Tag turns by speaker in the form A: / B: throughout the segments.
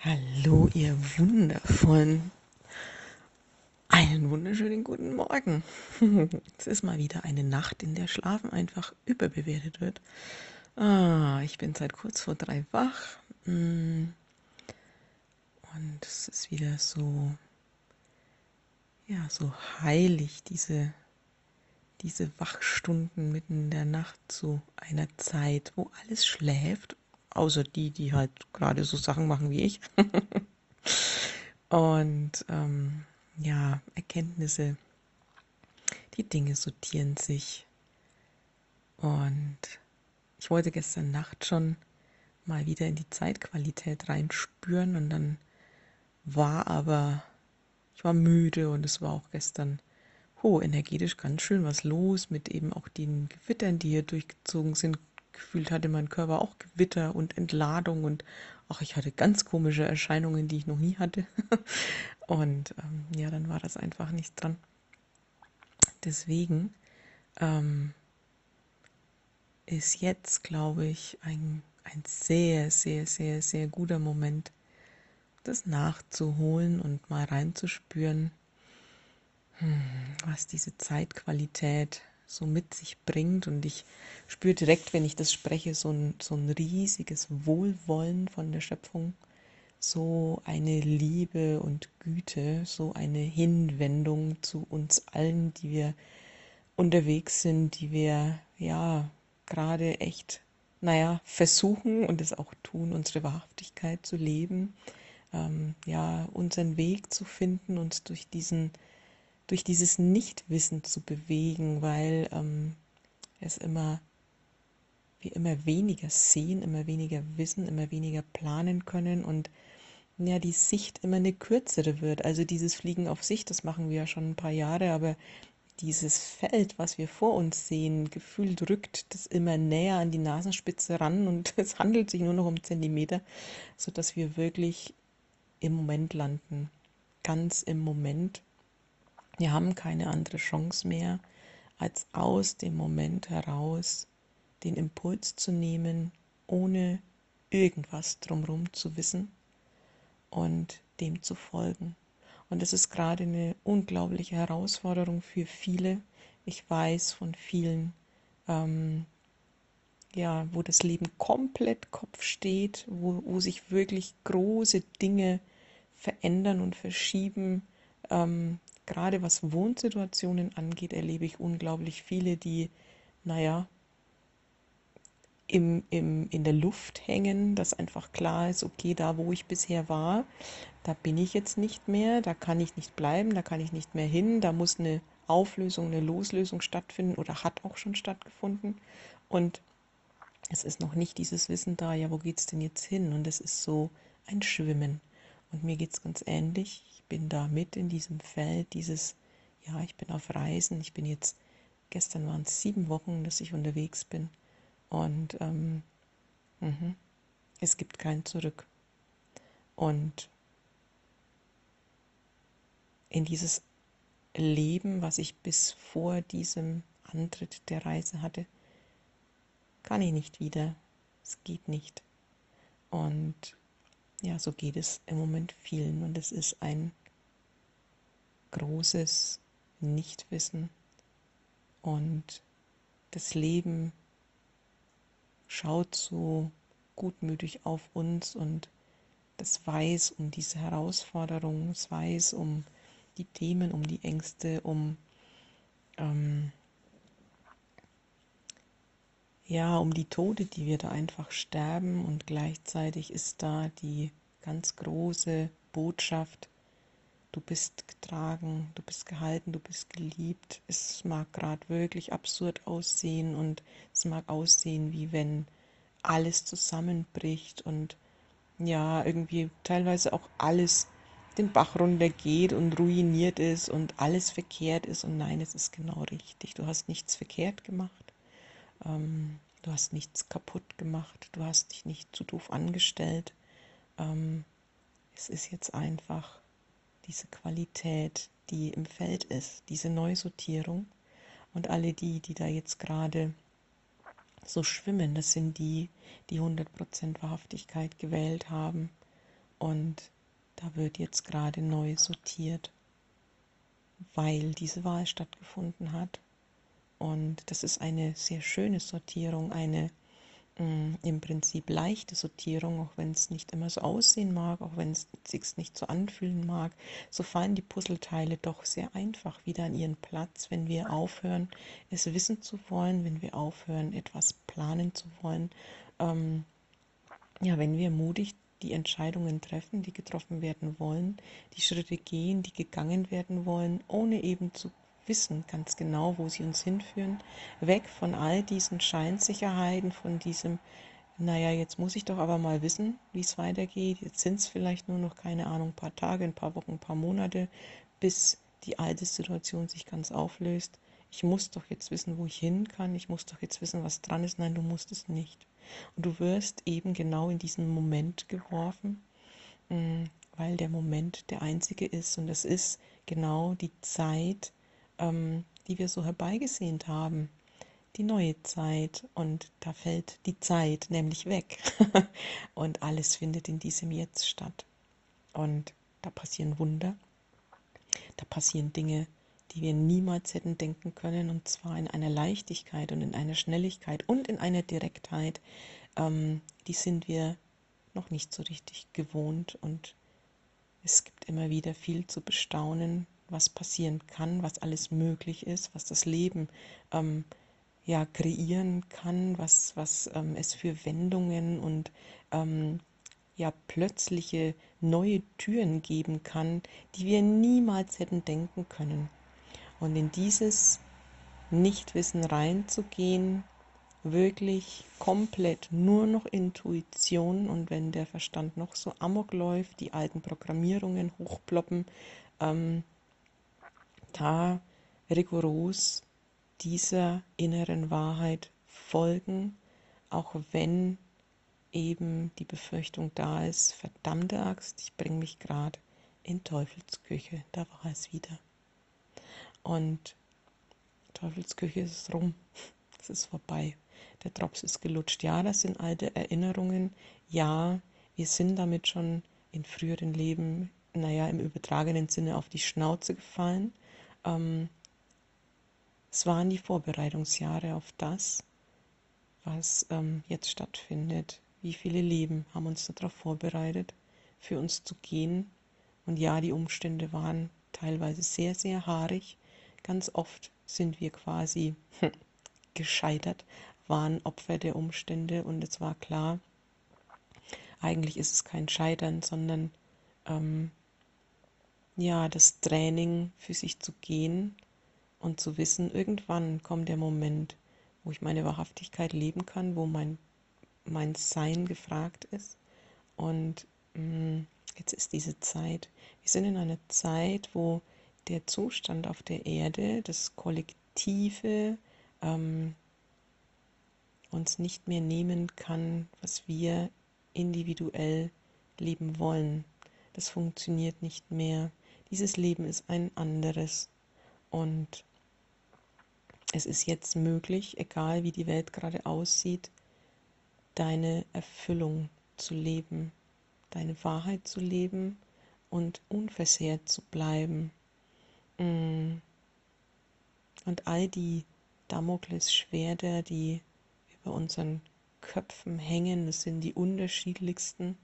A: Hallo, ihr Wundervollen. Einen wunderschönen guten Morgen. Es ist mal wieder eine Nacht, in der Schlafen einfach überbewertet wird. Ah, ich bin seit kurz vor drei wach. Mm. Und es ist wieder so, ja, so heilig, diese, diese Wachstunden mitten in der Nacht zu einer Zeit, wo alles schläft außer die, die halt gerade so Sachen machen wie ich. Und ähm, ja, Erkenntnisse, die Dinge sortieren sich. Und ich wollte gestern Nacht schon mal wieder in die Zeitqualität reinspüren und dann war aber, ich war müde und es war auch gestern oh, energetisch ganz schön was los mit eben auch den Gewittern, die hier durchgezogen sind, gefühlt hatte mein Körper auch Gewitter und Entladung und auch ich hatte ganz komische Erscheinungen, die ich noch nie hatte. und ähm, ja, dann war das einfach nicht dran. Deswegen ähm, ist jetzt, glaube ich, ein, ein sehr, sehr, sehr, sehr guter Moment, das nachzuholen und mal reinzuspüren, hm, was diese Zeitqualität so mit sich bringt. Und ich spüre direkt, wenn ich das spreche, so ein, so ein riesiges Wohlwollen von der Schöpfung, so eine Liebe und Güte, so eine Hinwendung zu uns allen, die wir unterwegs sind, die wir ja gerade echt, naja, versuchen und es auch tun, unsere Wahrhaftigkeit zu leben, ähm, ja, unseren Weg zu finden, uns durch diesen durch dieses Nichtwissen zu bewegen, weil ähm, es immer, wir immer weniger sehen, immer weniger wissen, immer weniger planen können und ja, die Sicht immer eine kürzere wird. Also dieses Fliegen auf Sicht, das machen wir ja schon ein paar Jahre, aber dieses Feld, was wir vor uns sehen, gefühlt rückt das immer näher an die Nasenspitze ran und es handelt sich nur noch um Zentimeter, sodass wir wirklich im Moment landen, ganz im Moment wir haben keine andere Chance mehr, als aus dem Moment heraus den Impuls zu nehmen, ohne irgendwas drumherum zu wissen und dem zu folgen. Und es ist gerade eine unglaubliche Herausforderung für viele. Ich weiß von vielen, ähm, ja, wo das Leben komplett Kopf steht, wo, wo sich wirklich große Dinge verändern und verschieben, ähm, gerade was Wohnsituationen angeht, erlebe ich unglaublich viele, die, naja, im, im, in der Luft hängen, dass einfach klar ist, okay, da wo ich bisher war, da bin ich jetzt nicht mehr, da kann ich nicht bleiben, da kann ich nicht mehr hin, da muss eine Auflösung, eine Loslösung stattfinden oder hat auch schon stattgefunden. Und es ist noch nicht dieses Wissen da, ja, wo geht es denn jetzt hin? Und es ist so ein Schwimmen. Und mir geht es ganz ähnlich bin da mit in diesem Feld, dieses, ja, ich bin auf Reisen, ich bin jetzt, gestern waren es sieben Wochen, dass ich unterwegs bin und ähm, mh, es gibt kein Zurück. Und in dieses Leben, was ich bis vor diesem Antritt der Reise hatte, kann ich nicht wieder. Es geht nicht. Und ja, so geht es im Moment vielen und es ist ein großes Nichtwissen und das Leben schaut so gutmütig auf uns und das weiß um diese Herausforderungen, es weiß um die Themen, um die Ängste, um ähm, ja, um die Tode, die wir da einfach sterben und gleichzeitig ist da die ganz große Botschaft, du bist getragen, du bist gehalten, du bist geliebt. Es mag gerade wirklich absurd aussehen und es mag aussehen, wie wenn alles zusammenbricht und ja, irgendwie teilweise auch alles den Bach runtergeht und ruiniert ist und alles verkehrt ist und nein, es ist genau richtig. Du hast nichts verkehrt gemacht ähm, du hast nichts kaputt gemacht, du hast dich nicht zu doof angestellt. Ähm, es ist jetzt einfach diese Qualität, die im Feld ist, diese Neusortierung. Und alle die, die da jetzt gerade so schwimmen, das sind die, die 100% Wahrhaftigkeit gewählt haben Und da wird jetzt gerade neu sortiert, weil diese Wahl stattgefunden hat. Und das ist eine sehr schöne Sortierung, eine Mm, im Prinzip leichte Sortierung, auch wenn es nicht immer so aussehen mag, auch wenn es sich nicht so anfühlen mag, so fallen die Puzzleteile doch sehr einfach wieder an ihren Platz, wenn wir aufhören, es wissen zu wollen, wenn wir aufhören, etwas planen zu wollen. Ähm, ja, wenn wir mutig die Entscheidungen treffen, die getroffen werden wollen, die Schritte gehen, die gegangen werden wollen, ohne eben zu wissen ganz genau, wo sie uns hinführen, weg von all diesen Scheinsicherheiten, von diesem, naja, jetzt muss ich doch aber mal wissen, wie es weitergeht, jetzt sind es vielleicht nur noch, keine Ahnung, ein paar Tage, ein paar Wochen, ein paar Monate, bis die alte Situation sich ganz auflöst. Ich muss doch jetzt wissen, wo ich hin kann, ich muss doch jetzt wissen, was dran ist. Nein, du musst es nicht. Und du wirst eben genau in diesen Moment geworfen, mm, weil der Moment der einzige ist und es ist genau die Zeit, ähm, die wir so herbeigesehnt haben. Die neue Zeit. Und da fällt die Zeit nämlich weg. Und alles findet in diesem Jetzt statt. Und da passieren Wunder, da passieren Dinge, die wir niemals hätten denken können. Und zwar in einer Leichtigkeit und in einer Schnelligkeit und in einer Direktheit, ähm, die sind wir noch nicht so richtig gewohnt. Und es gibt immer wieder viel zu bestaunen, was passieren kann, was alles möglich ist, was das Leben ähm, ja kreieren kann, was, was ähm, es für Wendungen und ähm, ja plötzliche neue Türen geben kann, die wir niemals hätten denken können. Und in dieses Nichtwissen reinzugehen, wirklich komplett nur noch Intuition und wenn der Verstand noch so amok läuft, die alten Programmierungen hochploppen, ähm, da rigoros dieser inneren Wahrheit folgen, auch wenn eben die Befürchtung da ist, verdammte Axt, ich bringe mich gerade in Teufelsküche, da war es wieder. Und Teufelsküche ist rum, es ist vorbei, der Drops ist gelutscht. Ja, das sind alte Erinnerungen, ja, wir sind damit schon in früheren Leben, naja, im übertragenen Sinne auf die Schnauze gefallen ähm, es waren die Vorbereitungsjahre auf das, was ähm, jetzt stattfindet. Wie viele Leben haben uns darauf vorbereitet, für uns zu gehen. Und ja, die Umstände waren teilweise sehr, sehr haarig. Ganz oft sind wir quasi gescheitert, waren Opfer der Umstände und es war klar, eigentlich ist es kein Scheitern, sondern ähm, ja, das Training für sich zu gehen und zu wissen, irgendwann kommt der Moment, wo ich meine Wahrhaftigkeit leben kann, wo mein, mein Sein gefragt ist. Und mh, mm, jetzt ist diese Zeit. Wir sind in einer Zeit, wo der Zustand auf der Erde, das Kollektive, ähm, uns nicht mehr nehmen kann, was wir individuell leben wollen. Das funktioniert nicht mehr. Dieses Leben ist ein anderes und es ist jetzt möglich, egal wie die Welt gerade aussieht, deine Erfüllung zu leben, deine Wahrheit zu leben und unversehrt zu bleiben. Mm. Und all die Damoklesschwerter, die über unseren Köpfen hängen, das sind die unterschiedlichsten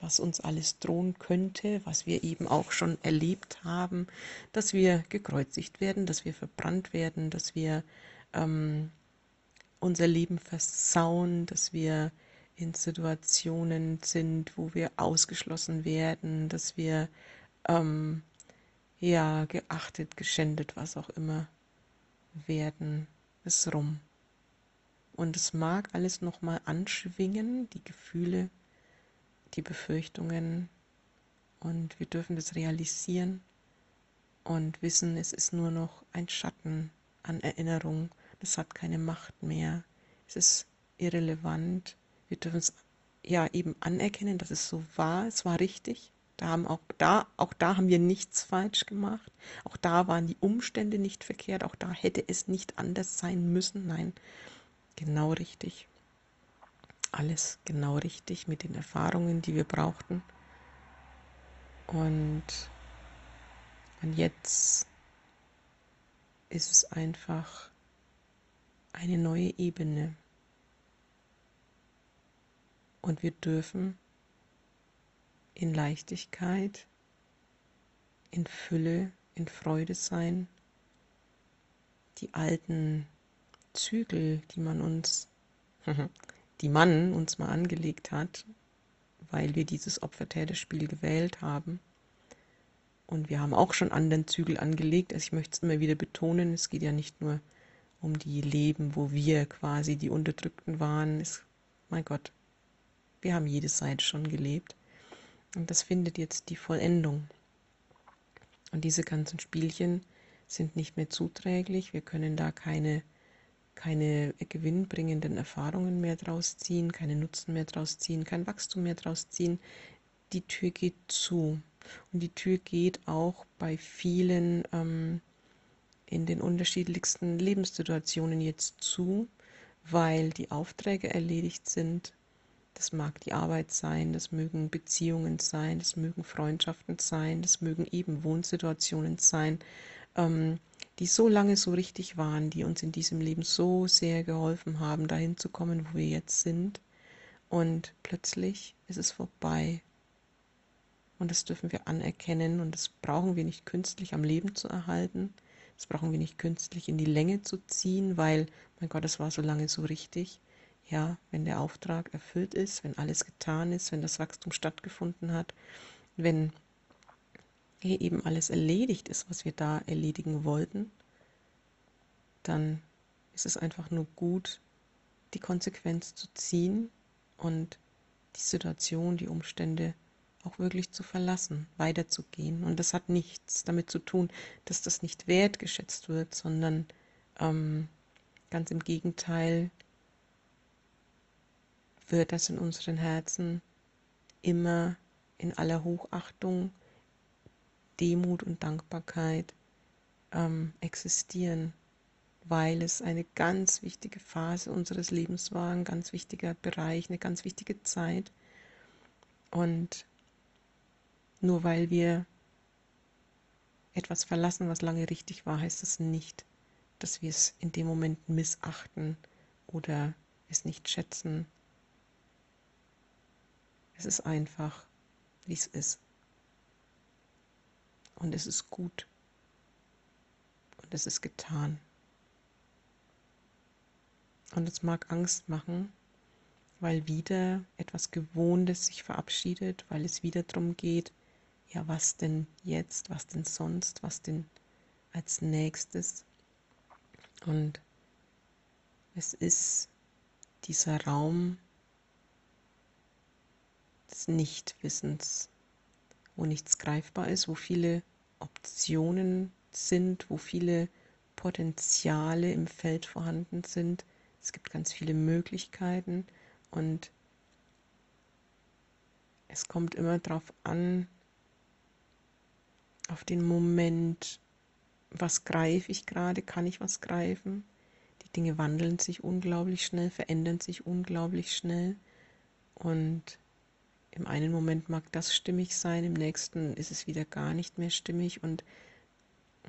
A: was uns alles drohen könnte, was wir eben auch schon erlebt haben, dass wir gekreuzigt werden, dass wir verbrannt werden, dass wir ähm, unser Leben versauen, dass wir in Situationen sind, wo wir ausgeschlossen werden, dass wir ähm, ja geachtet, geschändet, was auch immer werden, ist rum. Und es mag alles nochmal anschwingen, die Gefühle, die Befürchtungen und wir dürfen das realisieren und wissen, es ist nur noch ein Schatten an Erinnerung, das hat keine Macht mehr, es ist irrelevant, wir dürfen es ja eben anerkennen, dass es so war, es war richtig, da haben auch da, auch da haben wir nichts falsch gemacht, auch da waren die Umstände nicht verkehrt, auch da hätte es nicht anders sein müssen, nein, genau richtig. Alles genau richtig mit den Erfahrungen, die wir brauchten. Und, und jetzt ist es einfach eine neue Ebene. Und wir dürfen in Leichtigkeit, in Fülle, in Freude sein. Die alten Zügel, die man uns, die man uns mal angelegt hat, weil wir dieses Opfertäterspiel gewählt haben. Und wir haben auch schon anderen Zügel angelegt. Also ich möchte es immer wieder betonen, es geht ja nicht nur um die Leben, wo wir quasi die Unterdrückten waren. Es, mein Gott, wir haben jede Seite schon gelebt. Und das findet jetzt die Vollendung. Und diese ganzen Spielchen sind nicht mehr zuträglich. Wir können da keine, keine gewinnbringenden Erfahrungen mehr draus ziehen, keine Nutzen mehr draus ziehen, kein Wachstum mehr draus ziehen. Die Tür geht zu. Und die Tür geht auch bei vielen ähm, in den unterschiedlichsten Lebenssituationen jetzt zu, weil die Aufträge erledigt sind, das mag die Arbeit sein, das mögen Beziehungen sein, das mögen Freundschaften sein, das mögen eben Wohnsituationen sein, ähm, die so lange so richtig waren, die uns in diesem Leben so sehr geholfen haben, dahin zu kommen, wo wir jetzt sind. Und plötzlich ist es vorbei. Und das dürfen wir anerkennen und das brauchen wir nicht künstlich am Leben zu erhalten. Das brauchen wir nicht künstlich in die Länge zu ziehen, weil, mein Gott, das war so lange so richtig ja, wenn der Auftrag erfüllt ist, wenn alles getan ist, wenn das Wachstum stattgefunden hat, wenn hier eben alles erledigt ist, was wir da erledigen wollten, dann ist es einfach nur gut, die Konsequenz zu ziehen und die Situation, die Umstände auch wirklich zu verlassen, weiterzugehen. Und das hat nichts damit zu tun, dass das nicht wertgeschätzt wird, sondern ähm, ganz im Gegenteil, wird das in unseren Herzen immer in aller Hochachtung, Demut und Dankbarkeit ähm, existieren, weil es eine ganz wichtige Phase unseres Lebens war, ein ganz wichtiger Bereich, eine ganz wichtige Zeit. Und nur weil wir etwas verlassen, was lange richtig war, heißt das nicht, dass wir es in dem Moment missachten oder es nicht schätzen es ist einfach, wie es ist. Und es ist gut. Und es ist getan. Und es mag Angst machen, weil wieder etwas Gewohntes sich verabschiedet, weil es wieder darum geht, ja, was denn jetzt, was denn sonst, was denn als nächstes. Und es ist dieser Raum des Nichtwissens, wo nichts greifbar ist, wo viele Optionen sind, wo viele Potenziale im Feld vorhanden sind. Es gibt ganz viele Möglichkeiten und es kommt immer darauf an, auf den Moment, was greife ich gerade, kann ich was greifen. Die Dinge wandeln sich unglaublich schnell, verändern sich unglaublich schnell und im einen Moment mag das stimmig sein, im nächsten ist es wieder gar nicht mehr stimmig und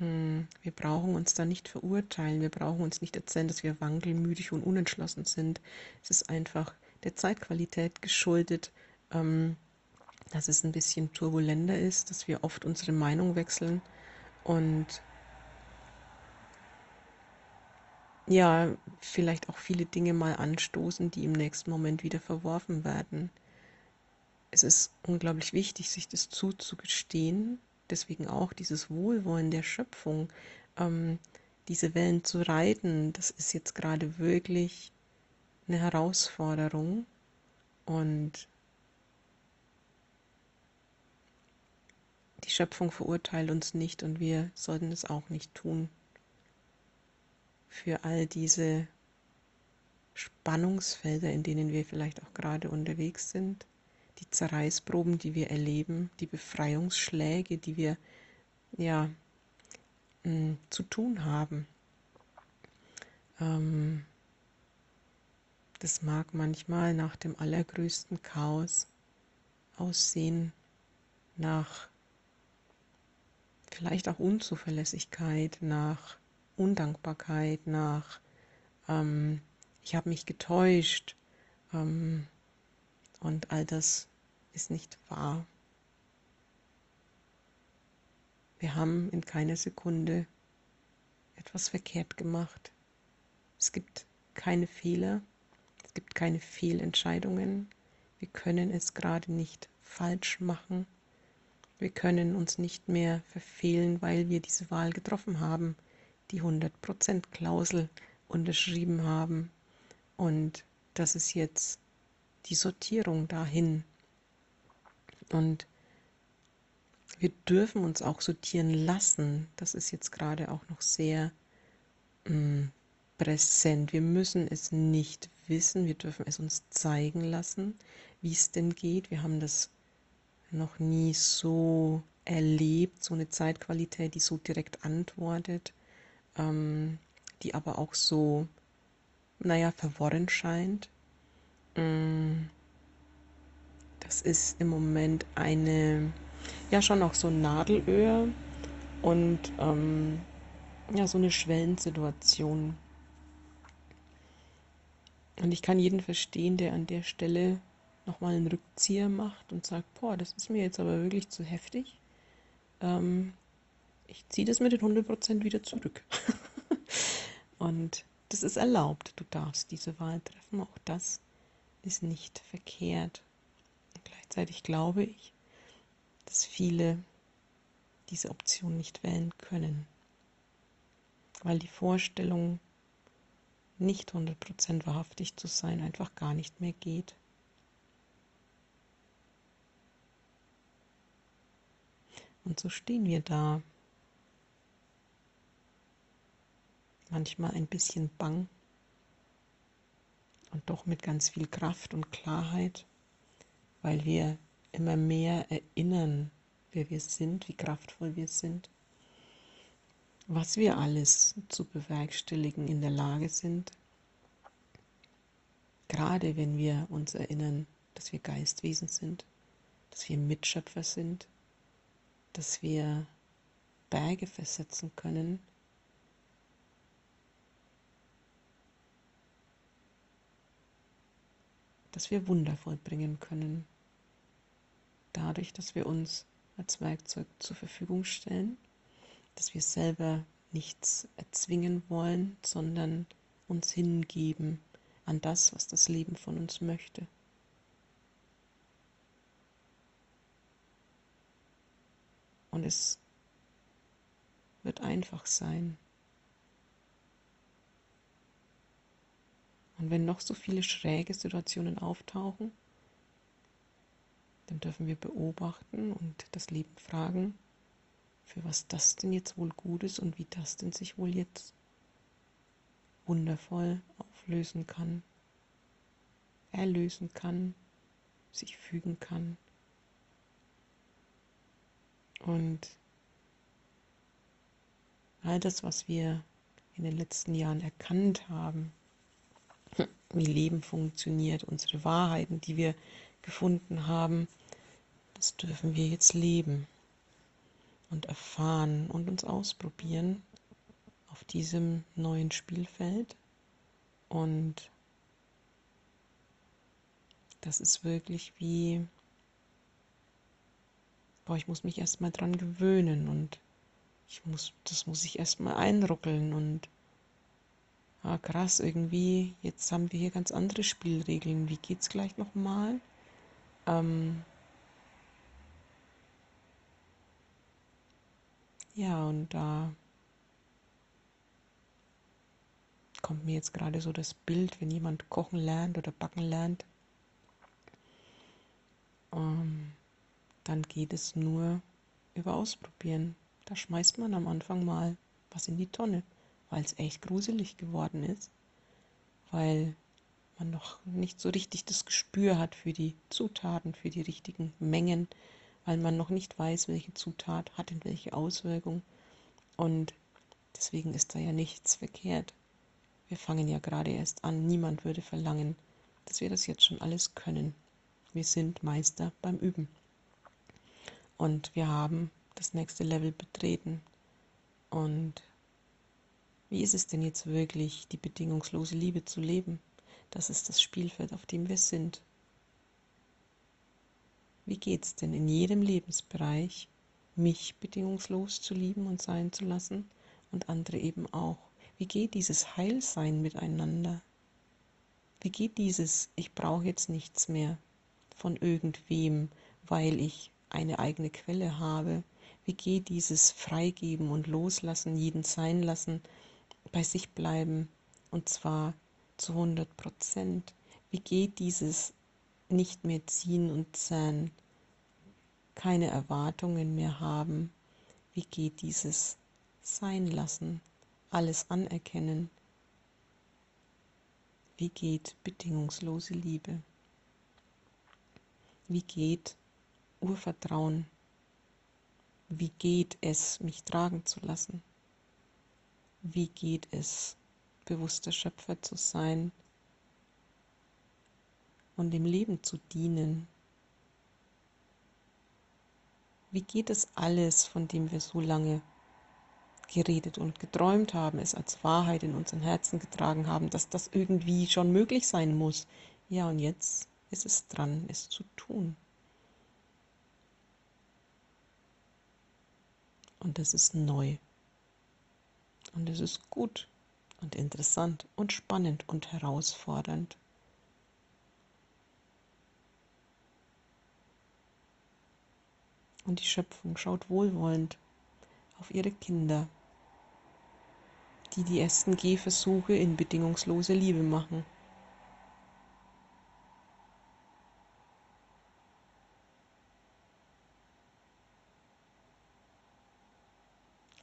A: mh, hm, wir brauchen uns da nicht verurteilen, wir brauchen uns nicht erzählen, dass wir wankelmütig und unentschlossen sind. Es ist einfach der Zeitqualität geschuldet, ähm, dass es ein bisschen turbulenter ist, dass wir oft unsere Meinung wechseln und ja, vielleicht auch viele Dinge mal anstoßen, die im nächsten Moment wieder verworfen werden es ist unglaublich wichtig, sich das zuzugestehen. Deswegen auch dieses Wohlwollen der Schöpfung, ähm, diese Wellen zu reiten, das ist jetzt gerade wirklich eine Herausforderung. Und die Schöpfung verurteilt uns nicht und wir sollten es auch nicht tun. Für all diese Spannungsfelder, in denen wir vielleicht auch gerade unterwegs sind die Zerreißproben, die wir erleben, die Befreiungsschläge, die wir ja mh, zu tun haben. Ähm, Das mag manchmal nach dem allergrößten Chaos aussehen, nach vielleicht auch Unzuverlässigkeit, nach Undankbarkeit, nach ähm, ich habe mich getäuscht ähm, und all das ist nicht wahr. Wir haben in keiner Sekunde etwas verkehrt gemacht. Es gibt keine Fehler, es gibt keine Fehlentscheidungen. Wir können es gerade nicht falsch machen. Wir können uns nicht mehr verfehlen, weil wir diese Wahl getroffen haben, die 100% Klausel unterschrieben haben. Und das ist jetzt die Sortierung dahin. Und wir dürfen uns auch sortieren lassen. Das ist jetzt gerade auch noch sehr mh, mm, präsent. Wir müssen es nicht wissen, wir dürfen es uns zeigen lassen, wie es denn geht. Wir haben das noch nie so erlebt, so eine Zeitqualität, die so direkt antwortet, ähm, die aber auch so, naja, verworren scheint. Mm, das ist im Moment eine ja schon auch so ein Nadelöhr und ähm, ja, so eine Schwellensituation. Und ich kann jeden verstehen, der an der Stelle nochmal einen Rückzieher macht und sagt, boah, das ist mir jetzt aber wirklich zu heftig. Ähm, ich ziehe das mit den 100% wieder zurück. und das ist erlaubt. Du darfst diese Wahl treffen. Auch das ist nicht verkehrt. Gleichzeitig glaube ich, dass viele diese Option nicht wählen können, weil die Vorstellung, nicht 100% wahrhaftig zu sein, einfach gar nicht mehr geht. Und so stehen wir da, manchmal ein bisschen bang und doch mit ganz viel Kraft und Klarheit, weil wir immer mehr erinnern, wer wir sind, wie kraftvoll wir sind, was wir alles zu bewerkstelligen in der Lage sind, gerade wenn wir uns erinnern, dass wir Geistwesen sind, dass wir Mitschöpfer sind, dass wir Berge versetzen können, dass wir Wunder vollbringen können dadurch, dass wir uns als Werkzeug zur Verfügung stellen, dass wir selber nichts erzwingen wollen, sondern uns hingeben an das, was das Leben von uns möchte. Und es wird einfach sein. Und wenn noch so viele schräge Situationen auftauchen, dann dürfen wir beobachten und das Leben fragen, für was das denn jetzt wohl gut ist und wie das denn sich wohl jetzt wundervoll auflösen kann, erlösen kann, sich fügen kann. Und all das, was wir in den letzten Jahren erkannt haben, wie Leben funktioniert, unsere Wahrheiten, die wir gefunden haben, das dürfen wir jetzt leben und erfahren und uns ausprobieren auf diesem neuen Spielfeld. Und das ist wirklich wie, boah, ich muss mich erstmal dran gewöhnen und ich muss, das muss ich erstmal einruckeln und ah, krass, irgendwie, jetzt haben wir hier ganz andere Spielregeln. Wie geht's gleich nochmal? Ähm, Ja, und da kommt mir jetzt gerade so das Bild, wenn jemand kochen lernt oder backen lernt, ähm, dann geht es nur über Ausprobieren. Da schmeißt man am Anfang mal was in die Tonne, weil es echt gruselig geworden ist, weil man noch nicht so richtig das Gespür hat für die Zutaten, für die richtigen Mengen, weil man noch nicht weiß, welche Zutat hat denn welche Auswirkung. Und deswegen ist da ja nichts verkehrt. Wir fangen ja gerade erst an. Niemand würde verlangen, dass wir das jetzt schon alles können. Wir sind Meister beim Üben. Und wir haben das nächste Level betreten. Und wie ist es denn jetzt wirklich, die bedingungslose Liebe zu leben? Das ist das Spielfeld, auf dem wir sind. Wie geht es denn in jedem Lebensbereich, mich bedingungslos zu lieben und sein zu lassen und andere eben auch? Wie geht dieses Heilsein miteinander? Wie geht dieses, ich brauche jetzt nichts mehr von irgendwem, weil ich eine eigene Quelle habe? Wie geht dieses Freigeben und Loslassen, jeden sein lassen, bei sich bleiben und zwar zu 100 Prozent? Wie geht dieses nicht mehr ziehen und zähnen, keine Erwartungen mehr haben? Wie geht dieses sein lassen, alles anerkennen? Wie geht bedingungslose Liebe? Wie geht Urvertrauen? Wie geht es, mich tragen zu lassen? Wie geht es, bewusster Schöpfer zu sein und dem Leben zu dienen? Wie geht es alles, von dem wir so lange geredet und geträumt haben, es als Wahrheit in unseren Herzen getragen haben, dass das irgendwie schon möglich sein muss? Ja, und jetzt ist es dran, es zu tun. Und das ist neu. Und es ist gut und interessant und spannend und herausfordernd. Und die Schöpfung schaut wohlwollend auf ihre Kinder, die die ersten Gehversuche in bedingungslose Liebe machen.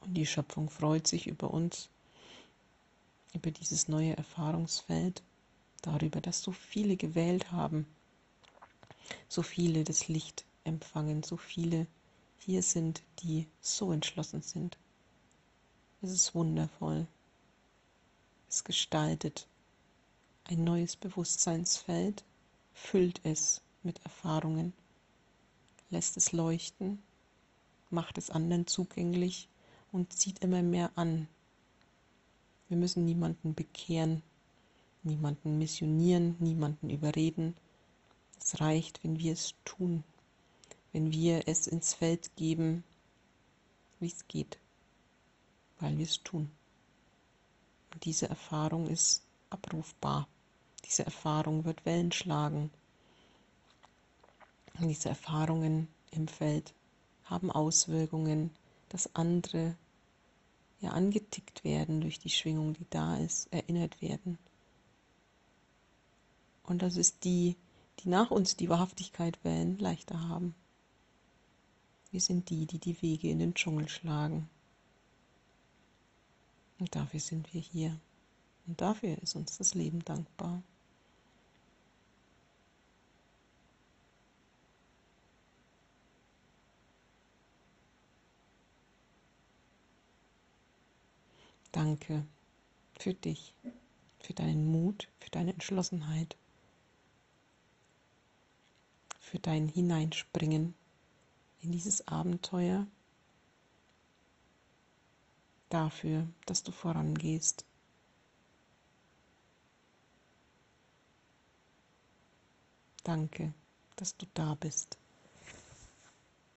A: Und die Schöpfung freut sich über uns, über dieses neue Erfahrungsfeld, darüber, dass so viele gewählt haben, so viele das Licht empfangen, so viele hier sind, die so entschlossen sind. Es ist wundervoll. Es gestaltet ein neues Bewusstseinsfeld, füllt es mit Erfahrungen, lässt es leuchten, macht es anderen zugänglich und zieht immer mehr an. Wir müssen niemanden bekehren, niemanden missionieren, niemanden überreden. Es reicht, wenn wir es tun, wenn wir es ins Feld geben, wie es geht, weil wir es tun. Und diese Erfahrung ist abrufbar. Diese Erfahrung wird Wellen schlagen. Und diese Erfahrungen im Feld haben Auswirkungen dass andere ja angetickt werden durch die Schwingung, die da ist, erinnert werden. Und das ist die, die nach uns die Wahrhaftigkeit wählen, leichter haben. Wir sind die, die die Wege in den Dschungel schlagen. Und dafür sind wir hier. Und dafür ist uns das Leben dankbar. Danke für dich, für deinen Mut, für deine Entschlossenheit, für dein Hineinspringen in dieses Abenteuer, dafür, dass du vorangehst. Danke, dass du da bist.